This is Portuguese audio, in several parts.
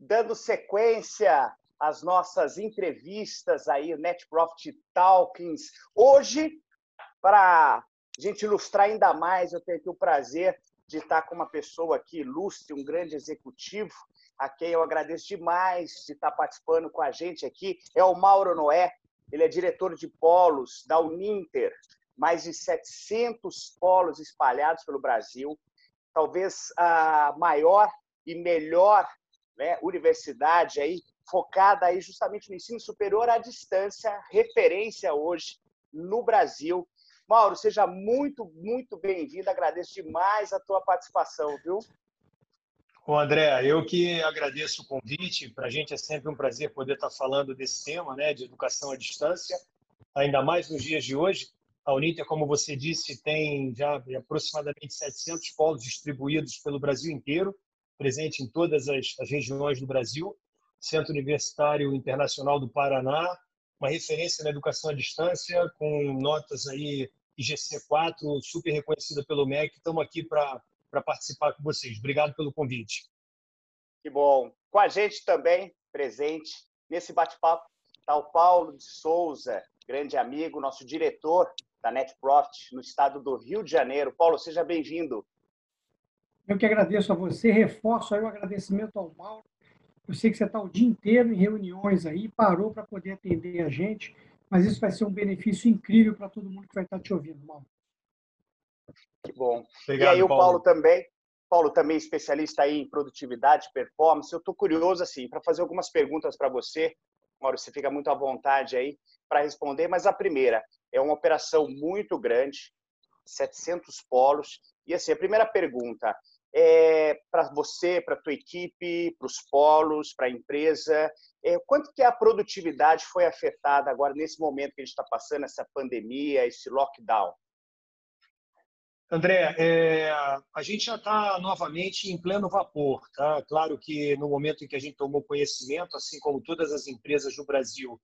dando sequência às nossas entrevistas aí, Net Profit Talkings. Hoje, para a gente ilustrar ainda mais, eu tenho aqui o prazer de estar com uma pessoa aqui ilustre, um grande executivo, a quem eu agradeço demais de estar participando com a gente aqui, é o Mauro Noé. Ele é diretor de polos da Uninter, mais de 700 polos espalhados pelo Brasil, talvez a maior e melhor né, universidade aí focada aí justamente no ensino superior à distância, referência hoje no Brasil. Mauro, seja muito, muito bem-vindo. Agradeço demais a tua participação, viu? Bom, André, eu que agradeço o convite. Para a gente é sempre um prazer poder estar falando desse tema, né, de educação à distância, ainda mais nos dias de hoje. A Uninter, como você disse, tem já aproximadamente 700 polos distribuídos pelo Brasil inteiro, presente em todas as, as regiões do Brasil. Centro Universitário Internacional do Paraná, uma referência na educação à distância, com notas aí IGC4, super reconhecida pelo MEC. Estamos aqui para participar com vocês. Obrigado pelo convite. Que bom. Com a gente também, presente nesse bate-papo, está o Paulo de Souza, grande amigo, nosso diretor da Net Profit no estado do Rio de Janeiro. Paulo, seja bem-vindo. Eu que agradeço a você, reforço aí o agradecimento ao Mauro. Eu sei que você está o dia inteiro em reuniões aí, parou para poder atender a gente, mas isso vai ser um benefício incrível para todo mundo que vai estar te ouvindo, Mauro. Que bom. Obrigado, e aí o Paulo. Paulo também, Paulo também especialista aí em produtividade, performance. Eu estou curioso assim para fazer algumas perguntas para você. Mauro, você fica muito à vontade aí para responder, mas a primeira é uma operação muito grande, 700 polos. E assim, a primeira pergunta é para você, para a tua equipe, para os polos, para a empresa, é, quanto que a produtividade foi afetada agora nesse momento que a gente está passando, essa pandemia, esse lockdown? André, é, a gente já está novamente em pleno vapor. Tá? Claro que no momento em que a gente tomou conhecimento, assim como todas as empresas do Brasil,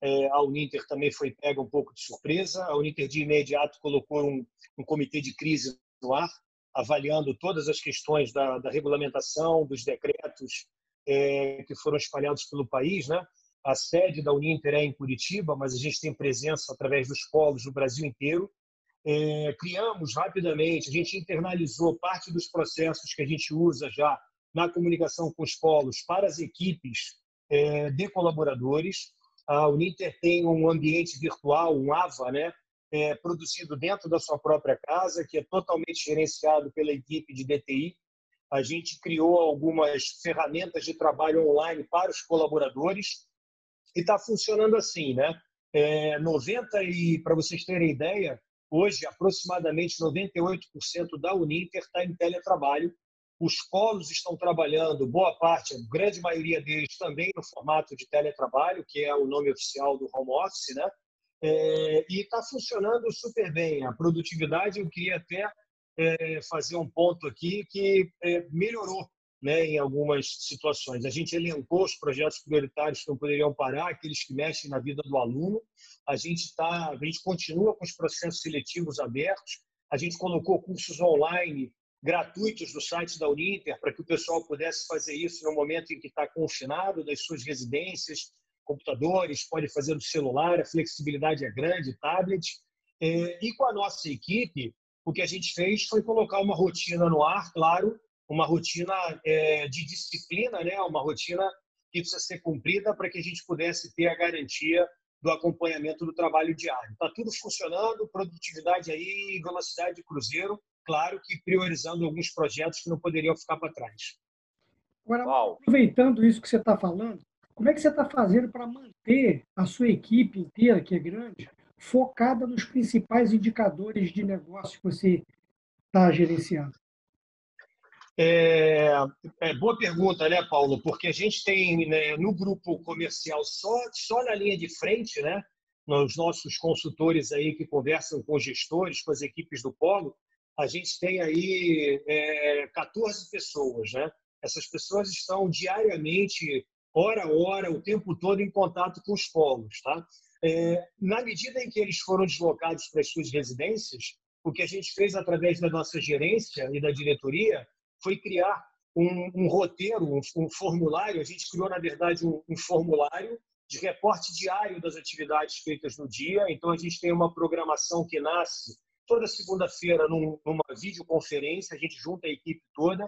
é, a Uninter também foi pega um pouco de surpresa. A Uninter de imediato colocou um, um comitê de crise no ar, avaliando todas as questões da, da regulamentação, dos decretos é, que foram espalhados pelo país. Né? A sede da Uninter é em Curitiba, mas a gente tem presença através dos polos no Brasil inteiro é, criamos rapidamente, a gente internalizou parte dos processos que a gente usa já na comunicação com os polos para as equipes é, de colaboradores. A Uninter tem um ambiente virtual, um AVA, né, é, produzido dentro da sua própria casa, que é totalmente gerenciado pela equipe de DTI. A gente criou algumas ferramentas de trabalho online para os colaboradores e está funcionando assim, né? É, 90 e para vocês terem ideia, Hoje, aproximadamente 98% da Uninter está em teletrabalho. Os polos estão trabalhando, boa parte, a grande maioria deles também no formato de teletrabalho, que é o nome oficial do home office, né? É, e está funcionando super bem. A produtividade, eu queria até é, fazer um ponto aqui que é, melhorou né, em algumas situações. A gente elencou os projetos prioritários que não poderiam parar, aqueles que mexem na vida do aluno. A gente tá, a gente continua com os processos seletivos abertos. A gente colocou cursos online gratuitos no site da Uninter para que o pessoal pudesse fazer isso no momento em que está confinado das suas residências, computadores, pode fazer no celular, a flexibilidade é grande, tablet. É, e com a nossa equipe, o que a gente fez foi colocar uma rotina no ar, claro, uma rotina é, de disciplina, né? uma rotina que precisa ser cumprida para que a gente pudesse ter a garantia do acompanhamento do trabalho diário. Está tudo funcionando, produtividade aí, velocidade de cruzeiro, claro que priorizando alguns projetos que não poderiam ficar para trás. Agora, aproveitando isso que você está falando, como é que você está fazendo para manter a sua equipe inteira, que é grande, focada nos principais indicadores de negócio que você está gerenciando? É, é, boa pergunta, né, Paulo? Porque a gente tem né, no grupo comercial só, só na linha de frente, né, nos nossos consultores aí que conversam com gestores, com as equipes do Polo, a gente tem aí é, 14 pessoas, né? Essas pessoas estão diariamente, hora a hora, o tempo todo em contato com os polos, tá? É, na medida em que eles foram deslocados para as suas residências, o que a gente fez através da nossa gerência e da diretoria foi criar um, um roteiro, um, um, formulário. A gente criou, na verdade, um, um formulário de reporte diário das atividades feitas no dia. Então, a gente tem uma programação que nasce toda segunda-feira num, numa videoconferência, a gente junta a equipe toda,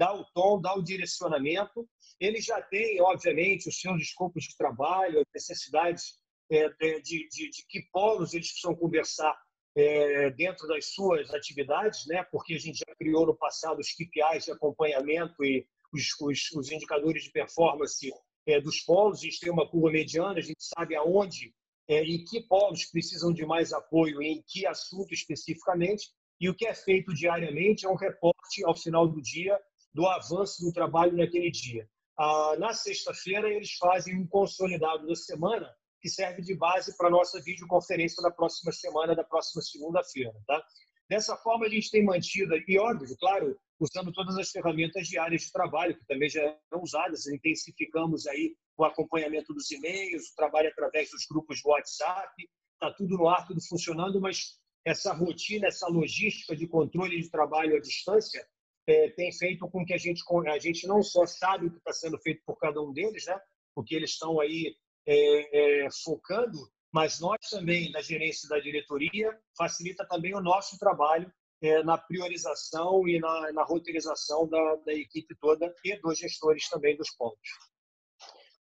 dá o tom, dá o direcionamento. Ele já tem, obviamente, os seus escopos de trabalho, as necessidades é, de, de, de, que polos eles precisam conversar é, dentro das suas atividades, né? porque a gente já criou no passado os KPIs de acompanhamento e os, os, os indicadores de performance é, dos polos. A gente tem uma curva mediana, a gente sabe aonde é, e que polos precisam de mais apoio em que assunto especificamente. E o que é feito diariamente é um reporte ao final do dia do avanço do trabalho naquele dia. Ah, na sexta-feira, eles fazem um consolidado da semana que serve de base para a nossa videoconferência da próxima semana, da próxima segunda-feira. Tá? Dessa forma, a gente tem mantido, e óbvio, claro, usando todas as ferramentas diárias de trabalho, que também já eram usadas, intensificamos aí o acompanhamento dos e-mails, o trabalho através dos grupos do WhatsApp, está tudo no ar, tudo funcionando, mas essa rotina, essa logística de controle de trabalho à distância é, tem feito com que a gente, a gente não só sabe o que está sendo feito por cada um deles, né? porque eles estão aí é, é, focando, mas nós também, da gerência da diretoria, facilita também o nosso trabalho é, na priorização e na, na roteirização da, da, equipe toda e dos gestores também dos pontos.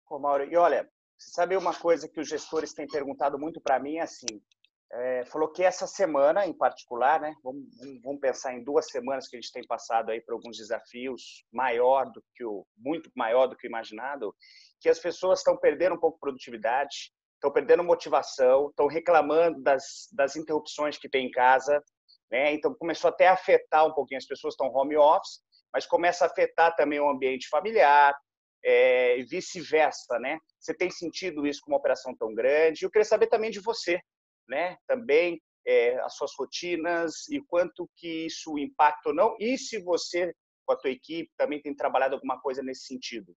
Ô, Mauro, e olha, você sabe uma coisa que os gestores têm perguntado muito para mim, é assim, é, falou que essa semana, em particular, né, vamos, vamos, pensar em duas semanas que a gente tem passado aí por alguns desafios maior do que o muito maior do que o imaginado, que as pessoas estão perdendo um pouco de produtividade, estão perdendo motivação, estão reclamando das, das interrupções que tem em casa, né? Então começou até a afetar um pouquinho as pessoas estão home office, mas começa a afetar também o ambiente familiar, é, e vice-versa, né? Você tem sentido isso com uma operação tão grande? Eu queria saber também de você, né? Também é, as suas rotinas e quanto que isso impacta ou não. E se você, com a tua equipe, também tem trabalhado alguma coisa nesse sentido?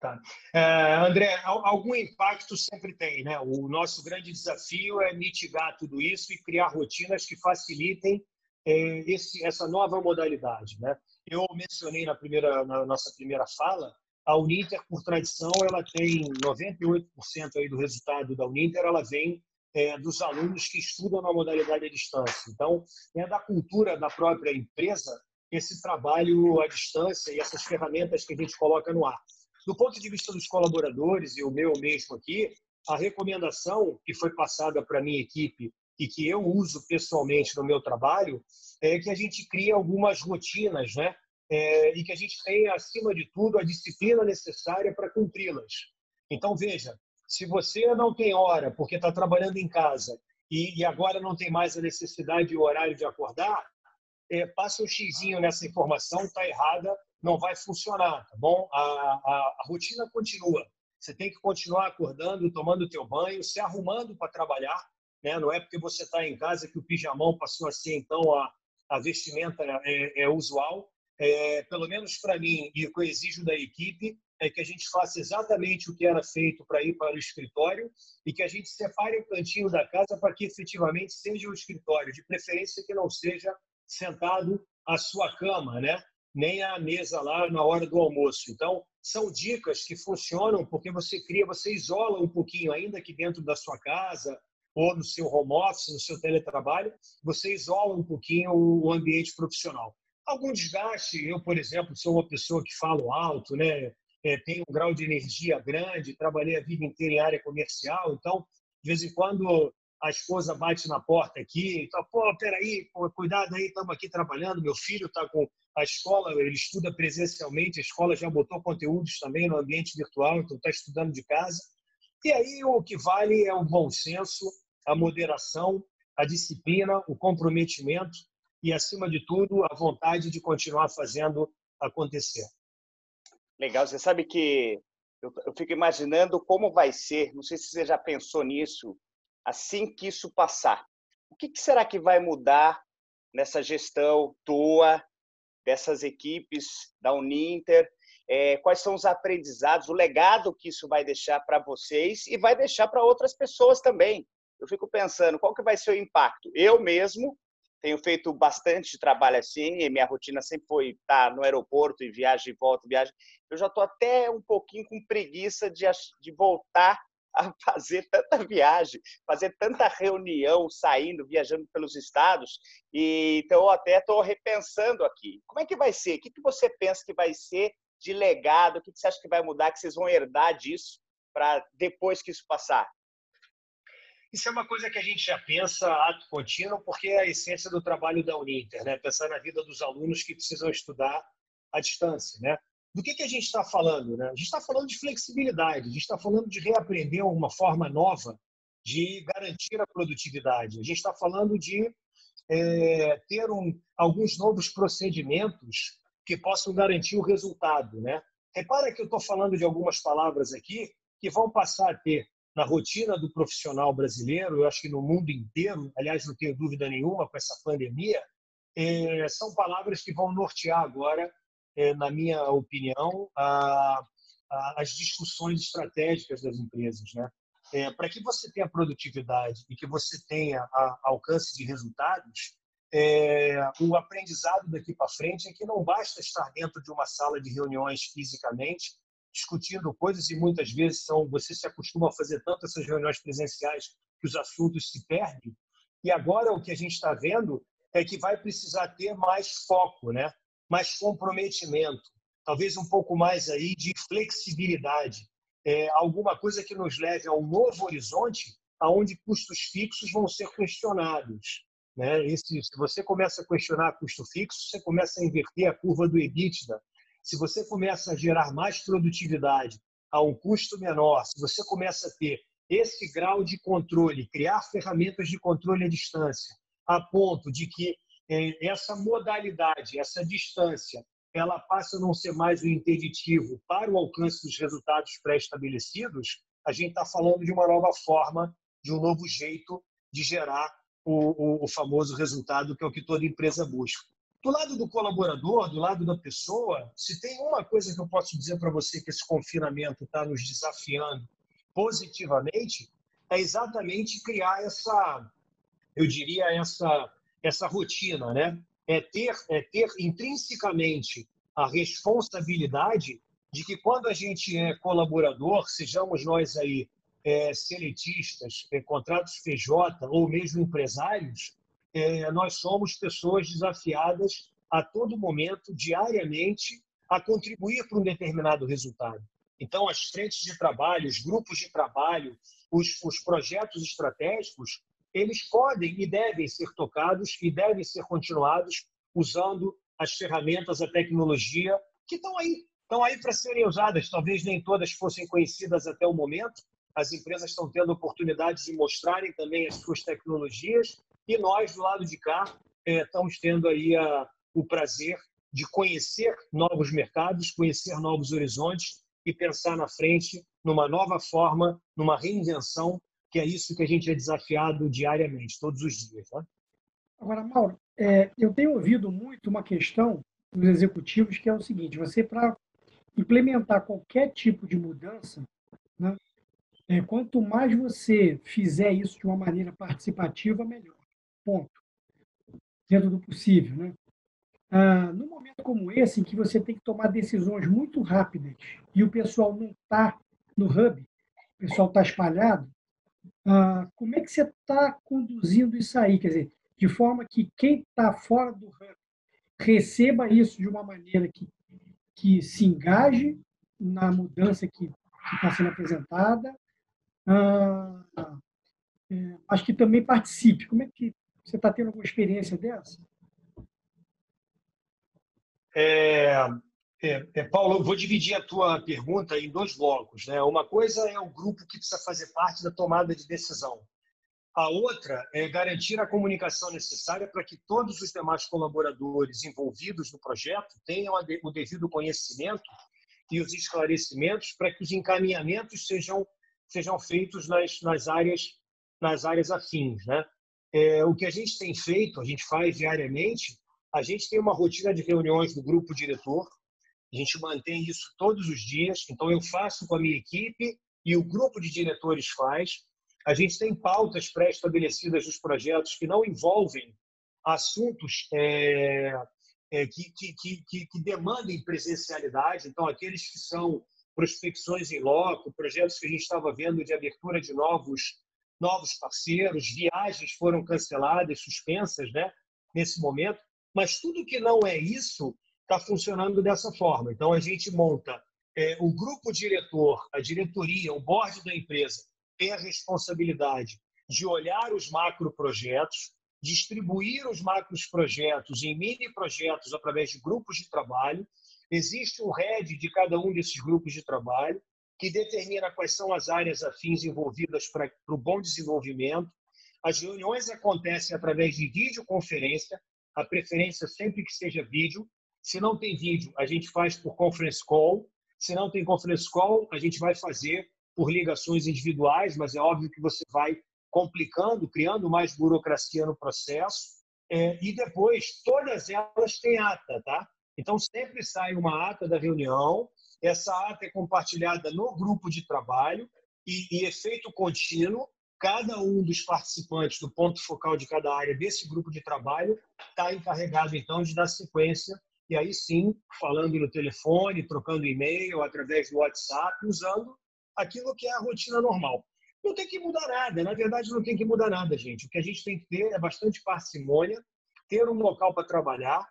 Tá. É, André, algum impacto sempre tem, né? O nosso grande desafio é mitigar tudo isso e criar rotinas que facilitem é, esse, essa nova modalidade, né? Eu mencionei na primeira, na nossa primeira fala, a Uninter, por tradição, ela tem 98% aí do resultado da Uninter, ela vem é, dos alunos que estudam na modalidade à distância. Então, é da cultura da própria empresa esse trabalho à distância e essas ferramentas que a gente coloca no ar. Do ponto de vista dos colaboradores, e o meu mesmo aqui, a recomendação que foi passada para a minha equipe e que eu uso pessoalmente no meu trabalho é que a gente crie algumas rotinas, né? É, e que a gente tenha, acima de tudo, a disciplina necessária para cumpri-las. Então, veja, se você não tem hora porque está trabalhando em casa e, e, agora não tem mais a necessidade e o horário de acordar, é, passa um xizinho nessa informação, está errada, não vai funcionar, tá bom? A, a, a, rotina continua. Você tem que continuar acordando, tomando teu banho, se arrumando para trabalhar, né? Não é porque você está em casa que o pijamão passou a ser então a, a vestimenta é, é usual. É, pelo menos para mim e que eu exijo da equipe é que a gente faça exatamente o que era feito para ir para o escritório e que a gente separe o cantinho da casa para que efetivamente seja o escritório, de preferência que não seja sentado à sua cama, né? nem a mesa lá na hora do almoço. Então, são dicas que funcionam porque você cria, você isola um pouquinho, ainda que dentro da sua casa ou no seu home office, no seu teletrabalho, você isola um pouquinho o ambiente profissional. Algum desgaste, eu, por exemplo, sou uma pessoa que falo alto, né? É, tenho um grau de energia grande, trabalhei a vida inteira em área comercial, então, de vez em quando, a esposa bate na porta aqui, então, pô, peraí, pô, cuidado aí, estamos aqui trabalhando, meu filho está com a escola, ele estuda presencialmente, a escola já botou conteúdos também no ambiente virtual, então está estudando de casa. E aí o que vale é o bom senso, a moderação, a disciplina, o comprometimento e, acima de tudo, a vontade de continuar fazendo acontecer. Legal, você sabe que eu, eu fico imaginando como vai ser, não sei se você já pensou nisso, assim que isso passar. O que, que será que vai mudar nessa gestão tua, dessas equipes da Uninter? É, quais são os aprendizados, o legado que isso vai deixar para vocês e vai deixar para outras pessoas também? Eu fico pensando, qual que vai ser o impacto? Eu mesmo, tenho feito bastante trabalho assim, e minha rotina sempre foi estar no aeroporto e viagem, volta, viagem. Eu já estou até um pouquinho com preguiça de, de voltar a fazer tanta viagem, fazer tanta reunião, saindo, viajando pelos estados. E então eu até estou repensando aqui. Como é que vai ser? O que, que você pensa que vai ser de legado? O que, que você acha que vai mudar? Que vocês vão herdar disso para depois que isso passar? Isso é uma coisa que a gente já pensa ato contínuo, porque é a essência do trabalho da Uninter, né? Pensar na vida dos alunos que precisam estudar à distância, né? Do que, que a gente está falando? Né? A gente está falando de flexibilidade, a gente está falando de reaprender uma forma nova de garantir a produtividade. A gente está falando de é, ter um, alguns novos procedimentos que possam garantir o resultado. Né? Repara que eu estou falando de algumas palavras aqui que vão passar a ter na rotina do profissional brasileiro, eu acho que no mundo inteiro, aliás, não tenho dúvida nenhuma com essa pandemia, é, são palavras que vão nortear agora é, na minha opinião, a, a, as discussões estratégicas das empresas. Né? É, Para que você tenha produtividade e que você tenha a, alcance de resultados, é, o aprendizado daqui para frente é que não basta estar dentro de uma sala de reuniões fisicamente, discutindo coisas, e muitas vezes são, você se acostuma a fazer tanto essas reuniões presenciais que os assuntos se perdem. E agora o que a gente está vendo é que vai precisar ter mais foco, né? mais comprometimento, talvez um pouco mais aí de flexibilidade, é, alguma coisa que nos leve a um novo horizonte, aonde custos fixos vão ser questionados. Né? Esse, se você começa a questionar custo fixo, você começa a inverter a curva do EBITDA. Se você começa a gerar mais produtividade a um custo menor, se você começa a ter esse grau de controle, criar ferramentas de controle à distância, a ponto de que é, essa modalidade, essa distância, ela passa a não ser mais o interditivo para o alcance dos resultados pré-estabelecidos, a gente está falando de uma nova forma, de um novo jeito de gerar o, o, o famoso resultado que é o que toda empresa busca. Do lado do colaborador, do lado da pessoa, se tem uma coisa que eu posso dizer para você que esse confinamento está nos desafiando positivamente, é exatamente criar essa, eu diria, essa essa rotina, né? É ter, é ter intrinsecamente a responsabilidade de que quando a gente é colaborador, sejamos nós aí é, seletistas, é, contratos PJ ou mesmo empresários, é, nós somos pessoas desafiadas a todo momento, diariamente, a contribuir para um determinado resultado. Então, as frentes de trabalho, os grupos de trabalho, os, os projetos estratégicos, eles podem e devem ser tocados e devem ser continuados usando as ferramentas, a tecnologia que estão aí, estão aí para serem usadas. Talvez nem todas fossem conhecidas até o momento. As empresas estão tendo oportunidade de mostrarem também as suas tecnologias e nós do lado de cá é, estamos tendo aí a, o prazer de conhecer novos mercados, conhecer novos horizontes e pensar na frente numa nova forma, numa reinvenção que é isso que a gente é desafiado diariamente, todos os dias. Né? Agora, Mauro, é, eu tenho ouvido muito uma questão dos executivos que é o seguinte: você, para implementar qualquer tipo de mudança, né, é, quanto mais você fizer isso de uma maneira participativa, melhor. Ponto. Dentro do possível. Né? Ah, num momento como esse, em que você tem que tomar decisões muito rápidas e o pessoal não está no hub, o pessoal está espalhado, ah, como é que você está conduzindo isso aí? Quer dizer, de forma que quem está fora do ramo receba isso de uma maneira que, que se engaje na mudança que está sendo apresentada, ah, é, acho que também participe. Como é que você está tendo alguma experiência dessa? É, é, é, Paulo, eu vou dividir a tua pergunta em dois blocos. Né? Uma coisa é o grupo que precisa fazer parte da tomada de decisão. A outra é garantir a comunicação necessária para que todos os demais colaboradores envolvidos no projeto tenham o devido conhecimento e os esclarecimentos para que os encaminhamentos sejam, sejam feitos nas, nas, áreas, nas áreas afins. Né? É, o que a gente tem feito, a gente faz diariamente, a gente tem uma rotina de reuniões do grupo diretor, a gente mantém isso todos os dias. Então, eu faço com a minha equipe e o grupo de diretores faz. A gente tem pautas pré-estabelecidas dos projetos que não envolvem assuntos é, é, que, que, que, que demandem presencialidade. Então, aqueles que são prospecções em loco, projetos que a gente estava vendo de abertura de novos novos parceiros, viagens foram canceladas, suspensas, né, nesse momento. Mas tudo que não é isso está funcionando dessa forma. Então a gente monta é, o grupo diretor, a diretoria, o board da empresa tem a responsabilidade de olhar os macro projetos, distribuir os macros projetos em mini projetos através de grupos de trabalho. Existe um head de cada um desses grupos de trabalho que determina quais são as áreas afins envolvidas para o bom desenvolvimento. As reuniões acontecem através de videoconferência, a preferência sempre que seja vídeo. Se não tem vídeo, a gente faz por conference call. Se não tem conference call, a gente vai fazer por ligações individuais, mas é óbvio que você vai complicando, criando mais burocracia no processo. É, e depois, todas elas têm ata, tá? Então, sempre sai uma ata da reunião, essa ata é compartilhada no grupo de trabalho e, e efeito contínuo. Cada um dos participantes do ponto focal de cada área desse grupo de trabalho está encarregado, então, de dar sequência e aí sim, falando no telefone, trocando e-mail, através do WhatsApp, usando aquilo que é a rotina normal. Não tem que mudar nada, na verdade não tem que mudar nada, gente. O que a gente tem que ter é bastante parcimônia, ter um local para trabalhar,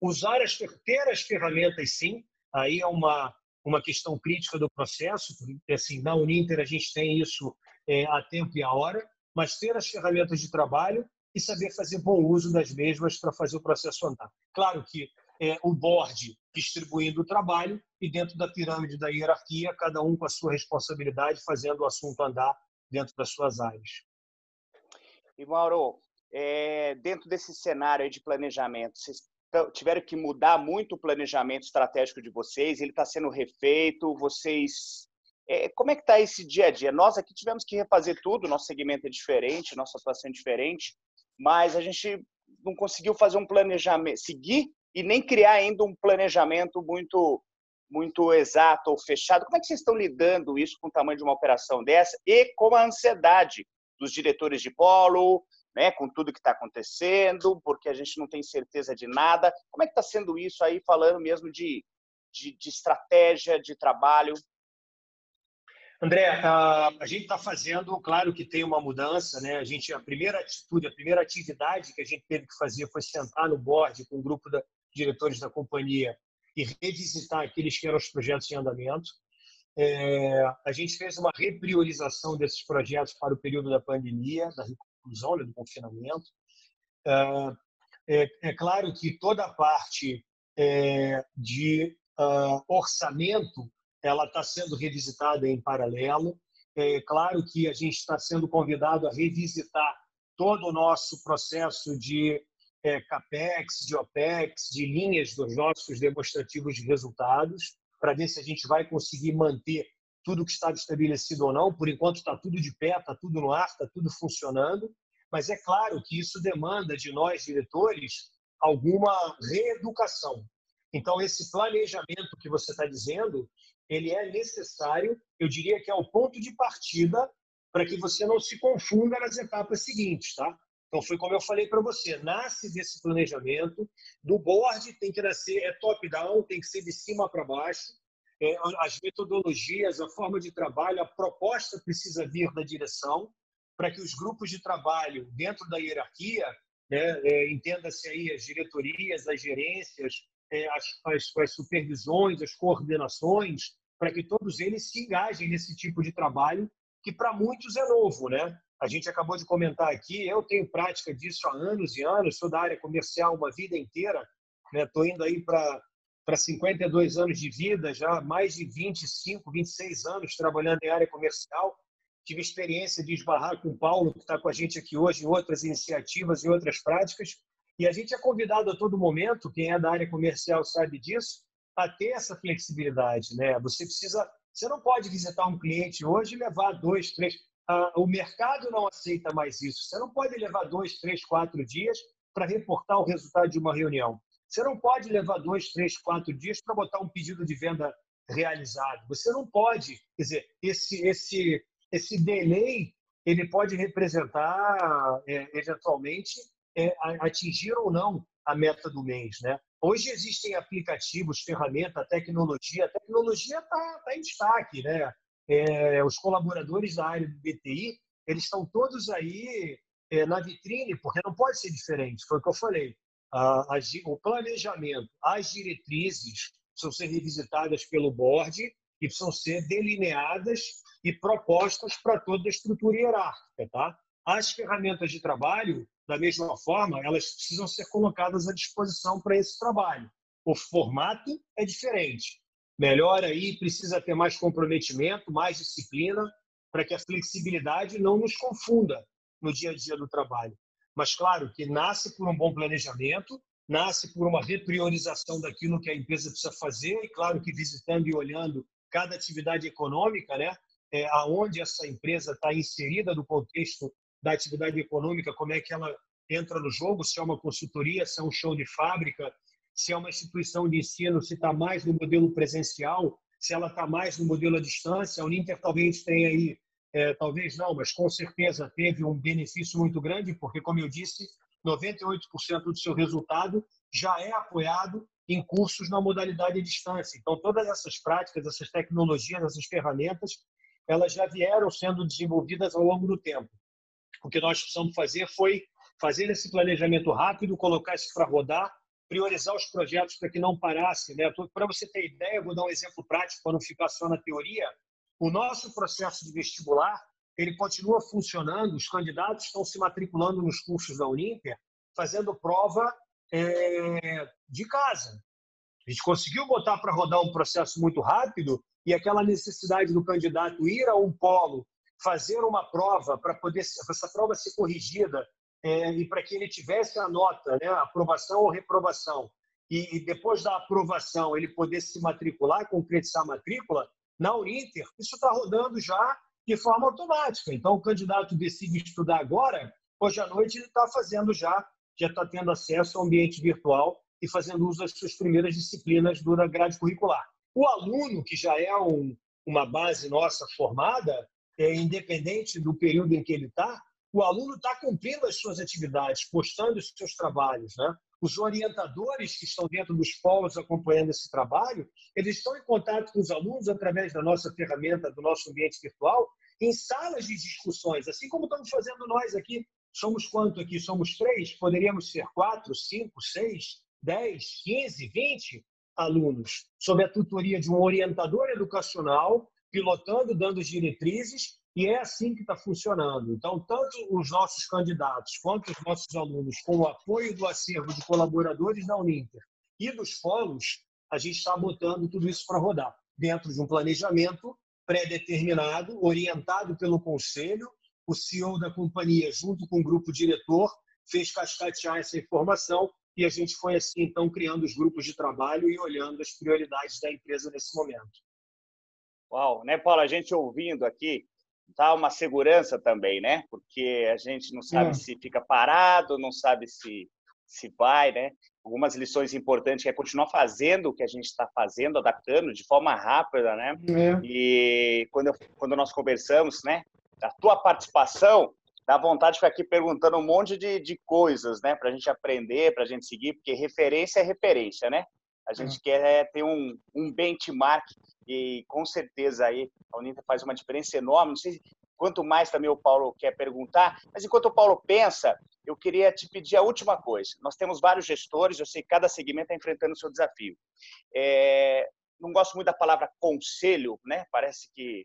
usar as ter as ferramentas sim, aí é uma, uma questão crítica do processo, assim, na Uninter a gente tem isso é, a tempo e a hora, mas ter as ferramentas de trabalho e saber fazer bom uso das mesmas para fazer o processo andar. Claro que é, o board distribuindo o trabalho e dentro da pirâmide da hierarquia, cada um com a sua responsabilidade, fazendo o assunto andar dentro das suas áreas. E Mauro, é, dentro desse cenário de planejamento, vocês tiveram que mudar muito o planejamento estratégico de vocês, ele está sendo refeito, vocês... É, como é que está esse dia a dia? Nós aqui tivemos que refazer tudo, nosso segmento é diferente, nossa situação é diferente, mas a gente não conseguiu fazer um planejamento, seguir e nem criar ainda um planejamento muito muito exato ou fechado. Como é que vocês estão lidando isso com o tamanho de uma operação dessa e com a ansiedade dos diretores de polo, né, com tudo que está acontecendo, porque a gente não tem certeza de nada. Como é que está sendo isso aí, falando mesmo de, de, de estratégia, de trabalho? André, a, gente está fazendo, claro que tem uma mudança, né? A gente, a primeira atitude, a primeira atividade que a gente teve que fazer foi sentar no board com o grupo de diretores da companhia e revisitar aqueles que eram os projetos em andamento. É, a gente fez uma repriorização desses projetos para o período da pandemia, da conclusão né, do confinamento. É, é, é, claro que toda a parte é, de uh, orçamento ela está sendo revisitada em paralelo. É claro que a gente está sendo convidado a revisitar todo o nosso processo de é, capex, de opex, de linhas dos nossos demonstrativos de resultados, para ver se a gente vai conseguir manter tudo que estava estabelecido ou não. Por enquanto está tudo de pé, está tudo no ar, está tudo funcionando. Mas é claro que isso demanda de nós, diretores, alguma reeducação. Então, esse planejamento que você está dizendo, ele é necessário, eu diria que é o ponto de partida para que você não se confunda nas etapas seguintes, tá? Então, foi como eu falei para você, nasce desse planejamento, do board tem que nascer, é top-down, tem que ser de cima para baixo, as metodologias, a forma de trabalho, a proposta precisa vir da direção para que os grupos de trabalho dentro da hierarquia, né, é, entenda-se aí as diretorias, as gerências, é, as, as, as supervisões, as coordenações, para que todos eles se engajem nesse tipo de trabalho que para muitos é novo, né? A gente acabou de comentar aqui, eu tenho prática disso há anos e anos, sou da área comercial uma vida inteira, né? Tô indo aí para para 52 anos de vida, já mais de 25, 26 anos trabalhando em área comercial. Tive experiência de esbarrar com o Paulo, que está com a gente aqui hoje, em outras iniciativas e outras práticas. E a gente é convidado a todo momento, quem é da área comercial sabe disso, a ter essa flexibilidade. Né? Você precisa, você não pode visitar um cliente hoje e levar dois, três. o mercado não aceita mais isso. Você não pode levar dois, três, quatro dias para reportar o resultado de uma reunião. Você não pode levar dois, três, quatro dias para botar um pedido de venda realizado. Você não pode, quer dizer, esse esse esse delay ele pode representar é, eventualmente é, atingiram ou não a meta do mês. Né? Hoje existem aplicativos, ferramenta, tecnologia. A tecnologia está tá em destaque. Né? É, os colaboradores da área do BTI eles estão todos aí é, na vitrine, porque não pode ser diferente. Foi o que eu falei. O planejamento, as diretrizes precisam ser revisitadas pelo board e precisam ser delineadas e propostas para toda a estrutura hierárquica. Tá? As ferramentas de trabalho, da mesma forma, elas precisam ser colocadas à disposição para esse trabalho. O formato é diferente. Melhor aí, precisa ter mais comprometimento, mais disciplina, para que a flexibilidade não nos confunda no dia a dia do trabalho. Mas, claro, que nasce por um bom planejamento, nasce por uma repriorização daquilo que a empresa precisa fazer, e, claro, que visitando e olhando cada atividade econômica, né, é, aonde essa empresa está inserida no contexto da atividade econômica, como é que ela entra no jogo, se é uma consultoria, se é um show de fábrica, se é uma instituição de ensino, se está mais no modelo presencial, se ela está mais no modelo à distância. A Uninter talvez tenha aí, é, talvez não, mas com certeza teve um benefício muito grande, porque, como eu disse, 98% do seu resultado já é apoiado em cursos na modalidade à distância. Então, todas essas práticas, essas tecnologias, essas ferramentas, elas já vieram sendo desenvolvidas ao longo do tempo. O que nós precisamos fazer foi fazer esse planejamento rápido, colocar isso para rodar, priorizar os projetos para que não parasse. Né? Para você ter ideia, vou dar um exemplo prático para não ficar só na teoria. O nosso processo de vestibular ele continua funcionando, os candidatos estão se matriculando nos cursos da Uninter, fazendo prova é, de casa. A gente conseguiu botar para rodar um processo muito rápido e aquela necessidade do candidato ir a um polo, fazer uma prova para poder essa prova ser corrigida é, e para que ele tivesse a nota, né, aprovação ou reprovação, e, e, depois da aprovação ele poder se matricular, concretizar a matrícula, na Uninter, isso está rodando já de forma automática. Então, o candidato decide estudar agora, hoje à noite ele está fazendo já, já está tendo acesso ao ambiente virtual e fazendo uso das suas primeiras disciplinas da grade curricular. O aluno, que já é um, uma base nossa formada, é, independente do período em que ele está, o aluno está cumprindo as suas atividades, postando os seus trabalhos. Né? Os orientadores que estão dentro dos polos acompanhando esse trabalho, eles estão em contato com os alunos através da nossa ferramenta, do nosso ambiente virtual, em salas de discussões, assim como estamos fazendo nós aqui. Somos quanto aqui? Somos três? Poderíamos ser quatro, cinco, seis, dez, quinze, vinte alunos, sob a tutoria de um orientador educacional, pilotando, dando diretrizes e é assim que está funcionando. Então, tanto os nossos candidatos quanto os nossos alunos, com o apoio do acervo de colaboradores da Uninter e dos polos, a gente está botando tudo isso para rodar, dentro de um planejamento pré-determinado, orientado pelo conselho. O CEO da companhia, junto com o grupo diretor, fez cascatear essa informação e a gente foi assim, então, criando os grupos de trabalho e olhando as prioridades da empresa nesse momento. Uau, né, Paulo? A gente ouvindo aqui, dá uma segurança também, né? Porque a gente não sabe é. se fica parado, não sabe se se vai, né? Algumas lições importantes que é continuar fazendo o que a gente está fazendo, adaptando de forma rápida, né? É. E quando, quando nós conversamos, né? A tua participação dá vontade de ficar aqui perguntando um monte de, de coisas, né? Para a gente aprender, para a gente seguir, porque referência é referência, né? A gente é. quer ter um, um benchmark e com certeza aí a Uninter faz uma diferença enorme. Não sei quanto mais também o Paulo quer perguntar, mas enquanto o Paulo pensa, eu queria te pedir a última coisa. Nós temos vários gestores, eu sei que cada segmento está enfrentando o seu desafio. É, não gosto muito da palavra conselho, né? Parece que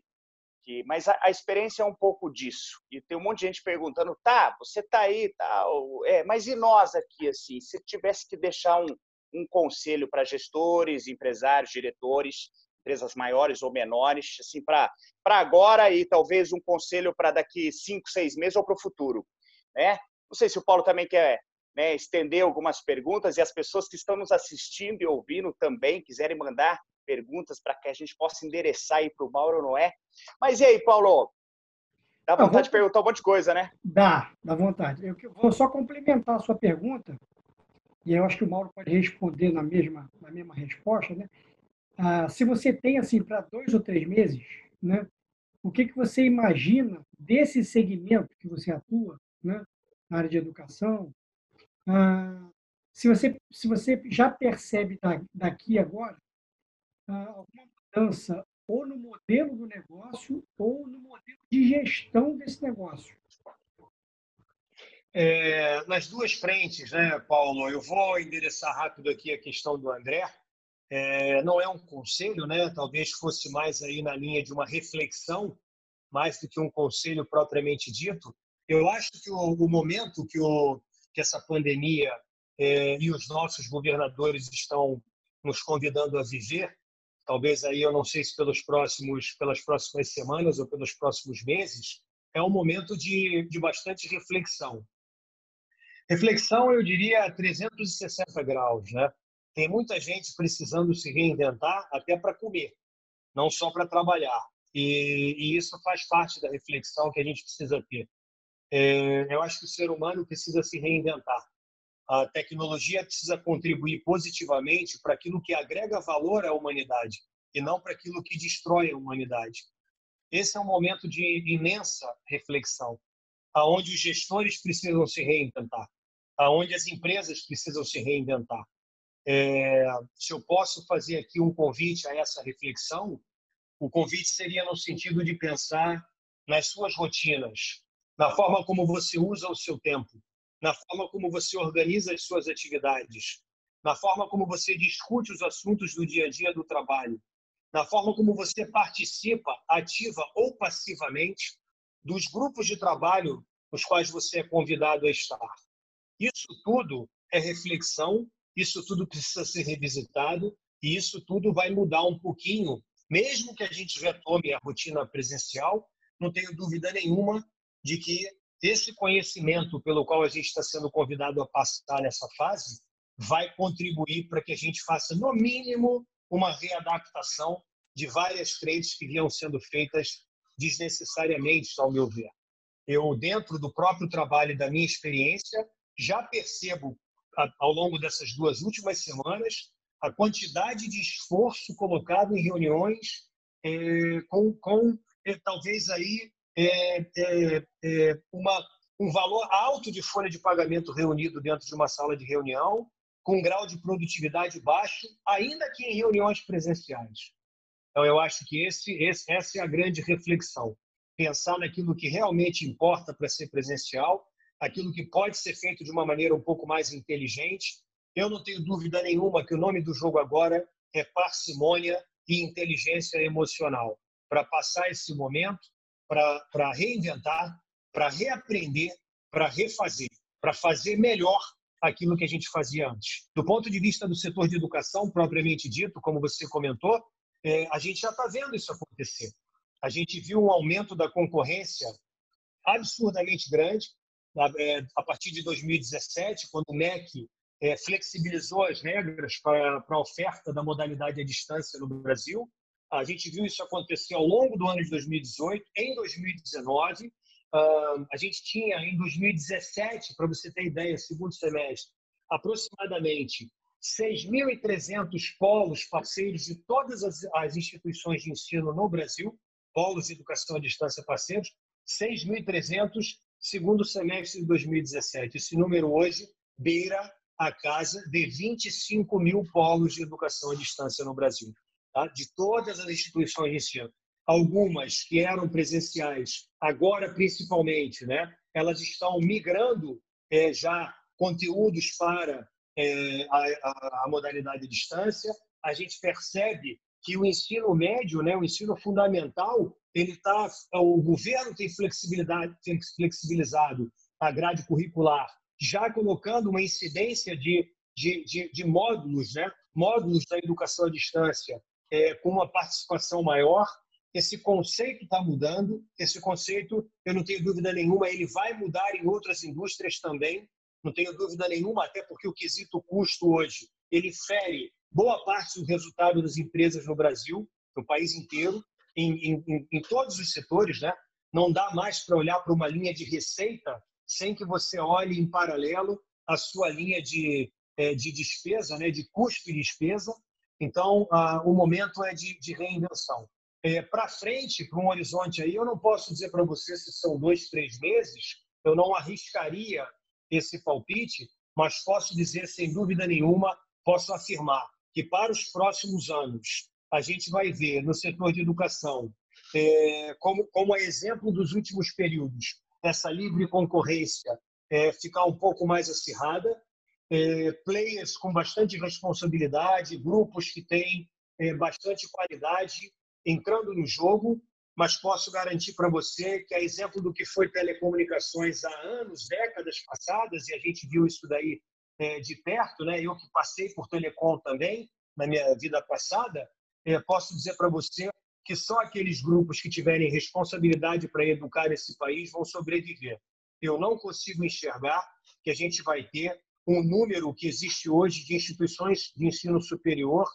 que, mas a, a, experiência é um pouco disso. E tem um monte de gente perguntando, tá, você tá aí, tal, é, mas e nós aqui, assim, se tivesse que deixar um, um conselho para gestores, empresários, diretores, empresas maiores ou menores, assim, para agora e talvez um conselho para daqui cinco, seis meses ou para o futuro. Né? Não sei se o Paulo também quer né, estender algumas perguntas e as pessoas que estão nos assistindo e ouvindo também quiserem mandar perguntas para que a gente possa endereçar aí para o Mauro Noé. Mas e aí, Paulo? Dá vontade vou... de perguntar um monte de coisa, né? Dá, dá vontade. Eu vou só complementar a sua pergunta, e eu acho que o Mauro pode responder na mesma, na mesma resposta, né? Ah, se você tem assim para dois ou três meses, né? O que que você imagina desse segmento que você atua, né? Na área de educação, ah, se, você, se você já percebe daqui agora ah, alguma mudança ou no modelo do negócio ou no modelo de gestão desse negócio. É, nas duas frentes, né, Paulo? Eu vou endereçar rápido aqui a questão do André. É, não é um conselho, né? Talvez fosse mais aí na linha de uma reflexão, mais do que um conselho propriamente dito. Eu acho que o, o momento que, o, que essa pandemia é, e os nossos governadores estão nos convidando a viver, talvez aí eu não sei se pelos próximos, pelas próximas semanas ou pelos próximos meses, é um momento de, de bastante reflexão. Reflexão, eu diria, 360 graus, né? Tem muita gente precisando se reinventar até para comer, não só para trabalhar. E, e, isso faz parte da reflexão que a gente precisa ter. É, eu acho que o ser humano precisa se reinventar. A tecnologia precisa contribuir positivamente para aquilo que agrega valor à humanidade e não para aquilo que destrói a humanidade. Esse é um momento de imensa reflexão, aonde os gestores precisam se reinventar aonde as empresas precisam se reinventar. É, se eu posso fazer aqui um convite a essa reflexão, o convite seria no sentido de pensar nas suas rotinas, na forma como você usa o seu tempo, na forma como você organiza as suas atividades, na forma como você discute os assuntos do dia a dia do trabalho, na forma como você participa, ativa ou passivamente, dos grupos de trabalho nos quais você é convidado a estar. Isso tudo é reflexão, isso tudo precisa ser revisitado e isso tudo vai mudar um pouquinho, mesmo que a gente retome a rotina presencial, não tenho dúvida nenhuma de que esse conhecimento pelo qual a gente está sendo convidado a passar nessa fase vai contribuir para que a gente faça, no mínimo, uma readaptação de várias frentes que vinham sendo feitas desnecessariamente, ao meu ver. Eu, dentro do próprio trabalho e da minha experiência, já percebo ao longo dessas duas últimas semanas a quantidade de esforço colocado em reuniões é, com, com é, talvez aí é, é, é, uma, um valor alto de folha de pagamento reunido dentro de uma sala de reunião, com um grau de produtividade baixo, ainda que em reuniões presenciais. Então, eu acho que esse, esse, essa é a grande reflexão. Pensar naquilo que realmente importa para ser presencial aquilo que pode ser feito de uma maneira um pouco mais inteligente. Eu não tenho dúvida nenhuma que o nome do jogo agora é parcimônia e inteligência emocional para passar esse momento, para reinventar, para reaprender, para refazer, para fazer melhor aquilo que a gente fazia antes. Do ponto de vista do setor de educação, propriamente dito, como você comentou, é, a gente já está vendo isso acontecer. A gente viu um aumento da concorrência absurdamente grande, a partir de 2017, quando o MEC é, flexibilizou as regras para a oferta da modalidade à distância no Brasil. A gente viu isso acontecer ao longo do ano de 2018. Em 2019, a gente tinha, em 2017, para você ter ideia, segundo semestre, aproximadamente 6.300 polos parceiros de todas as instituições de ensino no Brasil, polos de educação à distância parceiros, 6.300 segundo semestre de 2017. Esse número hoje beira a casa de 25 mil polos de educação à distância no Brasil, tá? de todas as instituições de ensino. Algumas que eram presenciais, agora principalmente, né? elas estão migrando é, já conteúdos para é, a, a, a modalidade à distância. A gente percebe que o ensino médio, né, o ensino fundamental, ele tá, o governo tem flexibilidade, tem flexibilizado a grade curricular, já colocando uma incidência de, de, de, de módulos, né, módulos da educação à distância, é, com uma participação maior. Esse conceito está mudando. Esse conceito, eu não tenho dúvida nenhuma, ele vai mudar em outras indústrias também. Não tenho dúvida nenhuma, até porque o quesito custo hoje ele fere boa parte do resultado das empresas no Brasil, no país inteiro, em, em, em todos os setores, né? Não dá mais para olhar para uma linha de receita sem que você olhe em paralelo a sua linha de, é, de despesa, né? De custo e despesa. Então, o momento é de, de reinvenção. É, para frente, para um horizonte aí, eu não posso dizer para você se são dois, três meses. Eu não arriscaria esse palpite, mas posso dizer, sem dúvida nenhuma, posso afirmar que para os próximos anos a gente vai ver no setor de educação, é, como, como exemplo dos últimos períodos, essa livre concorrência é, ficar um pouco mais acirrada, é, players com bastante responsabilidade, grupos que têm é, bastante qualidade entrando no jogo, mas posso garantir para você que é exemplo do que foi telecomunicações há anos, décadas passadas, e a gente viu isso daí é, de perto, né? Eu que passei por telecom também na minha vida passada, é, posso dizer para você que só aqueles grupos que tiverem responsabilidade para educar esse país vão sobreviver. Eu não consigo enxergar que a gente vai ter um número que existe hoje de instituições de ensino superior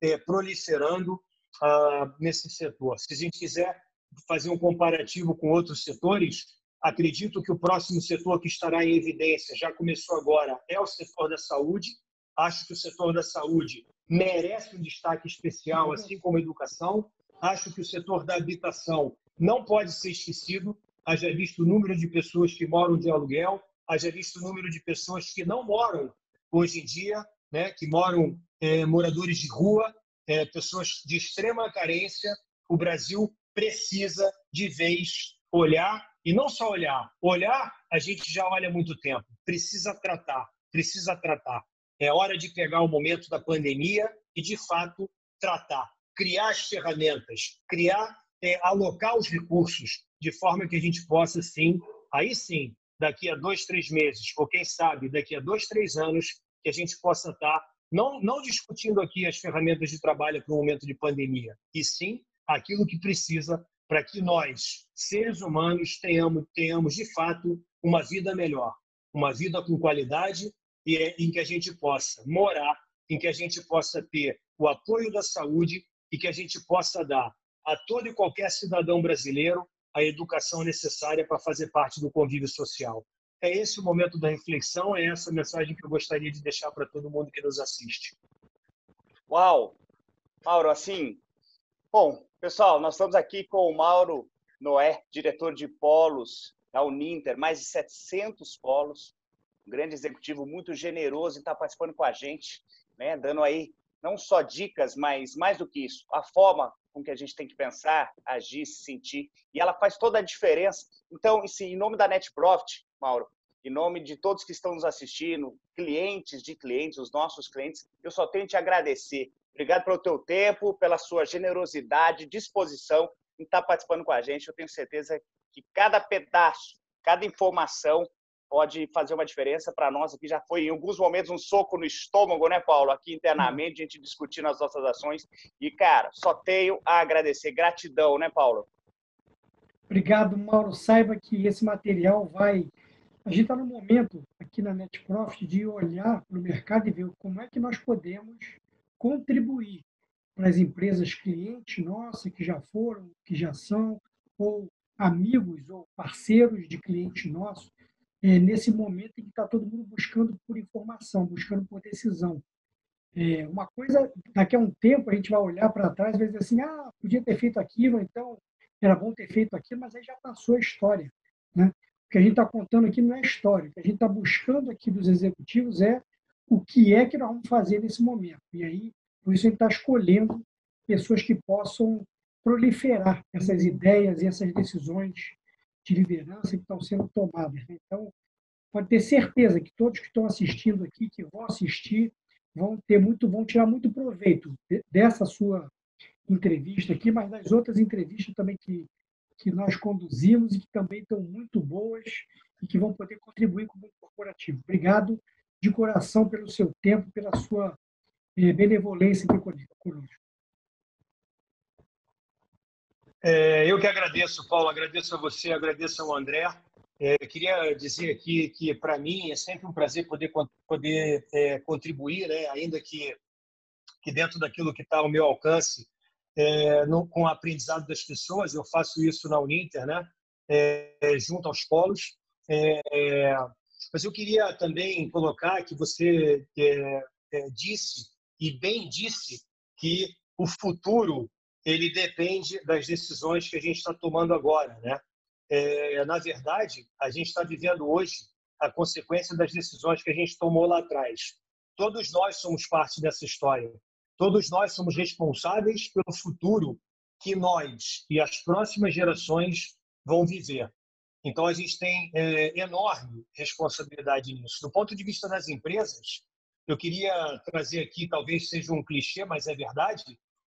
é, proliferando ah, nesse setor. Se a gente quiser fazer um comparativo com outros setores, acredito que o próximo setor que estará em evidência, já começou agora, é o setor da saúde. Acho que o setor da saúde merece um destaque especial, assim como a educação. Acho que o setor da habitação não pode ser esquecido. Haja visto o número de pessoas que moram de aluguel, haja visto o número de pessoas que não moram hoje em dia, né, que moram é, moradores de rua, é, pessoas de extrema carência. O Brasil precisa de vez olhar e não só olhar. Olhar, a gente já olha há muito tempo. Precisa tratar, precisa tratar. É hora de pegar o momento da pandemia e, de fato, tratar. Criar as ferramentas, criar, é, alocar os recursos de forma que a gente possa, sim, aí sim, daqui a dois, três meses, ou quem sabe daqui a dois, três anos, que a gente possa estar não, não discutindo aqui as ferramentas de trabalho para o momento de pandemia, e sim aquilo que precisa para que nós, seres humanos, tenhamos, tenhamos de fato uma vida melhor, uma vida com qualidade e é, em que a gente possa morar, em que a gente possa ter o apoio da saúde e que a gente possa dar a todo e qualquer cidadão brasileiro a educação necessária para fazer parte do convívio social. É esse o momento da reflexão, é essa mensagem que eu gostaria de deixar para todo mundo que nos assiste. Uau! Mauro, assim, bom, pessoal, nós estamos aqui com o Mauro Noé, diretor de polos da Uninter, mais de 700 polos, um grande executivo muito generoso e está participando com a gente, né, dando aí não só dicas, mas mais do que isso, a forma com que a gente tem que pensar, agir, se sentir, e ela faz toda a diferença. Então, em nome da Net Profit, Mauro, em nome de todos que estão nos assistindo, clientes de clientes, os nossos clientes, eu só tenho te agradecer. Obrigado pelo teu tempo, pela sua generosidade, disposição em estar participando com a gente. Eu tenho certeza que cada pedaço, cada informação pode fazer uma diferença para nós aqui. Já foi em alguns momentos um soco no estômago, né, Paulo? Aqui internamente, a gente discutindo as nossas ações. E, cara, só tenho a agradecer. Gratidão, né, Paulo? Obrigado, Mauro. Saiba que esse material vai. A gente está no momento aqui na NetProfit de olhar para o mercado e ver como é que nós podemos contribuir para as empresas clientes nossas que já foram, que já são, ou amigos ou parceiros de clientes nossos, é, nesse momento em que está todo mundo buscando por informação, buscando por decisão. É, uma coisa, daqui a um tempo a gente vai olhar para trás e vai dizer assim, ah, podia ter feito aquilo, então era bom ter feito aquilo, mas aí já passou a história. Né? O que a gente está contando aqui não é história, o que a gente está buscando aqui dos executivos é o que é que nós vamos fazer nesse momento. E aí, por isso a gente está escolhendo pessoas que possam proliferar essas ideias e essas decisões de liderança que estão sendo tomadas. Né? Então, pode ter certeza que todos que estão assistindo aqui, que vão assistir, vão ter muito, vão tirar muito proveito dessa sua entrevista aqui, mas das outras entrevistas também que, que nós conduzimos e que também estão muito boas e que vão poder contribuir com o mundo corporativo. Obrigado de coração pelo seu tempo, pela sua eh, benevolência conosco. É, eu que agradeço, Paulo, agradeço a você, agradeço ao André. É, queria dizer aqui que, para mim, é sempre um prazer poder, poder é, contribuir, né? ainda que, que dentro daquilo que está ao meu alcance, é, no, com o aprendizado das pessoas. Eu faço isso na Uninter, né? É, junto aos polos. É, mas eu queria também colocar que você disse, e bem disse, que o futuro ele depende das decisões que a gente está tomando agora, né? É, na verdade, a gente está vivendo hoje a consequência das decisões que a gente tomou lá atrás. Todos nós somos parte dessa história. Todos nós somos responsáveis pelo futuro que nós e as próximas gerações vão viver. Então, a gente tem é, enorme responsabilidade nisso. Do ponto de vista das empresas, eu queria trazer aqui, talvez seja um clichê, mas é verdade,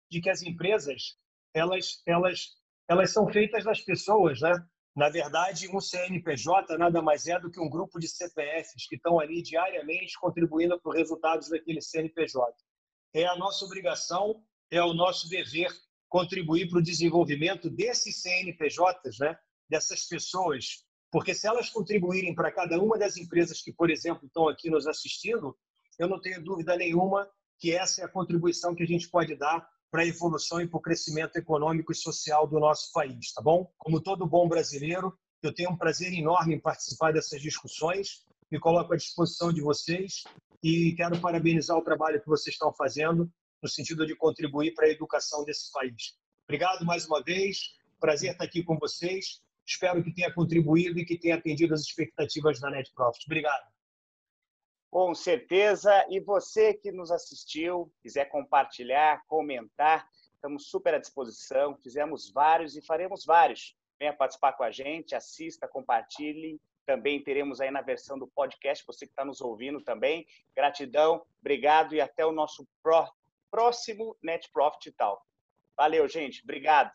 de que as empresas elas, elas, elas são feitas das pessoas, né? Na verdade, um CNPJ nada mais é do que um grupo de CPFs que estão ali diariamente contribuindo para os resultados daquele CNPJ. É a nossa obrigação, é o nosso dever contribuir para o desenvolvimento desses CNPJs, né? Dessas pessoas, porque se elas contribuírem para cada uma das empresas que, por exemplo, estão aqui nos assistindo, eu não tenho dúvida nenhuma que essa é a contribuição que a gente pode dar para a evolução e para o crescimento econômico e social do nosso país, tá bom? Como todo bom brasileiro, eu tenho um prazer enorme em participar dessas discussões, me coloco à disposição de vocês e quero parabenizar o trabalho que vocês estão fazendo no sentido de contribuir para a educação desse país. Obrigado mais uma vez, prazer estar aqui com vocês. Espero que tenha contribuído e que tenha atendido as expectativas da Net Profit. Obrigado. Com certeza. E você que nos assistiu, quiser compartilhar, comentar, estamos super à disposição. Fizemos vários e faremos vários. Venha participar com a gente, assista, compartilhe. Também teremos aí na versão do podcast, você que está nos ouvindo também. Gratidão, obrigado e até o nosso próximo Net Profit Talk. Valeu, gente. Obrigado.